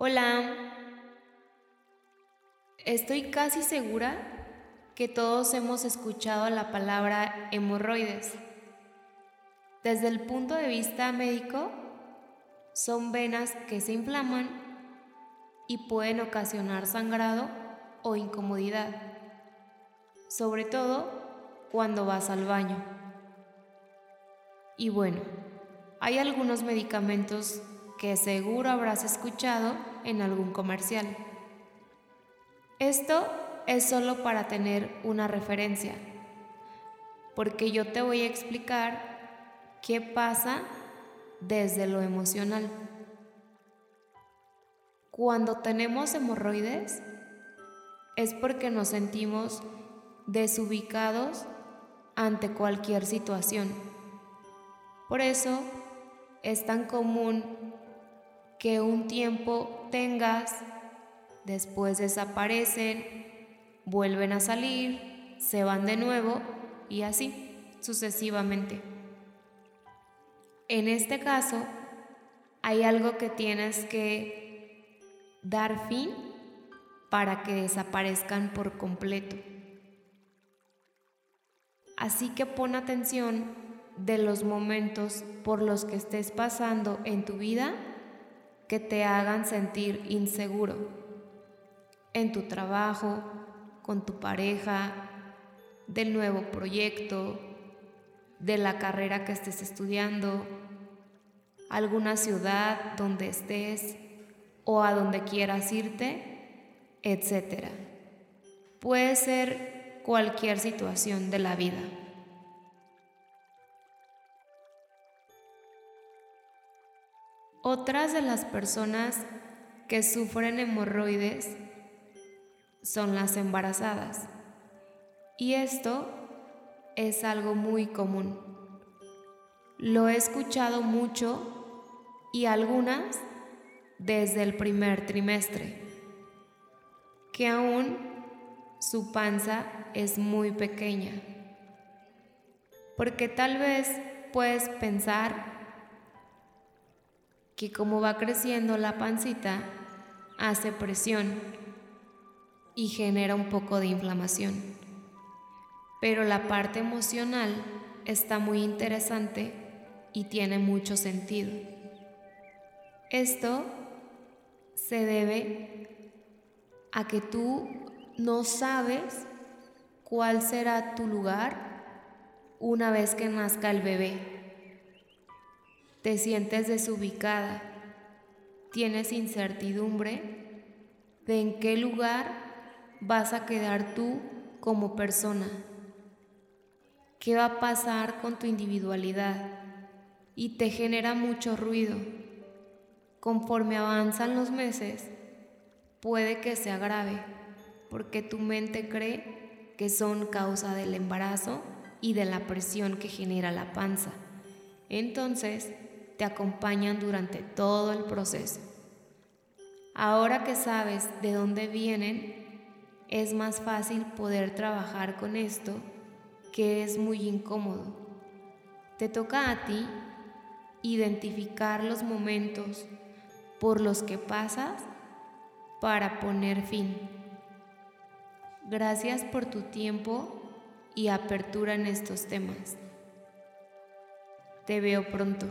Hola. Estoy casi segura que todos hemos escuchado la palabra hemorroides. Desde el punto de vista médico, son venas que se inflaman y pueden ocasionar sangrado o incomodidad, sobre todo cuando vas al baño. Y bueno, hay algunos medicamentos que seguro habrás escuchado en algún comercial. Esto es solo para tener una referencia, porque yo te voy a explicar qué pasa desde lo emocional. Cuando tenemos hemorroides es porque nos sentimos desubicados ante cualquier situación. Por eso es tan común que un tiempo tengas, después desaparecen, vuelven a salir, se van de nuevo y así sucesivamente. En este caso, hay algo que tienes que dar fin para que desaparezcan por completo. Así que pon atención de los momentos por los que estés pasando en tu vida que te hagan sentir inseguro en tu trabajo, con tu pareja, del nuevo proyecto, de la carrera que estés estudiando, alguna ciudad donde estés o a donde quieras irte, etc. Puede ser cualquier situación de la vida. Otras de las personas que sufren hemorroides son las embarazadas. Y esto es algo muy común. Lo he escuchado mucho y algunas desde el primer trimestre, que aún su panza es muy pequeña. Porque tal vez puedes pensar que como va creciendo la pancita, hace presión y genera un poco de inflamación. Pero la parte emocional está muy interesante y tiene mucho sentido. Esto se debe a que tú no sabes cuál será tu lugar una vez que nazca el bebé te sientes desubicada, tienes incertidumbre de en qué lugar vas a quedar tú como persona, qué va a pasar con tu individualidad y te genera mucho ruido. Conforme avanzan los meses, puede que se agrave porque tu mente cree que son causa del embarazo y de la presión que genera la panza. Entonces, te acompañan durante todo el proceso. Ahora que sabes de dónde vienen, es más fácil poder trabajar con esto que es muy incómodo. Te toca a ti identificar los momentos por los que pasas para poner fin. Gracias por tu tiempo y apertura en estos temas. Te veo pronto.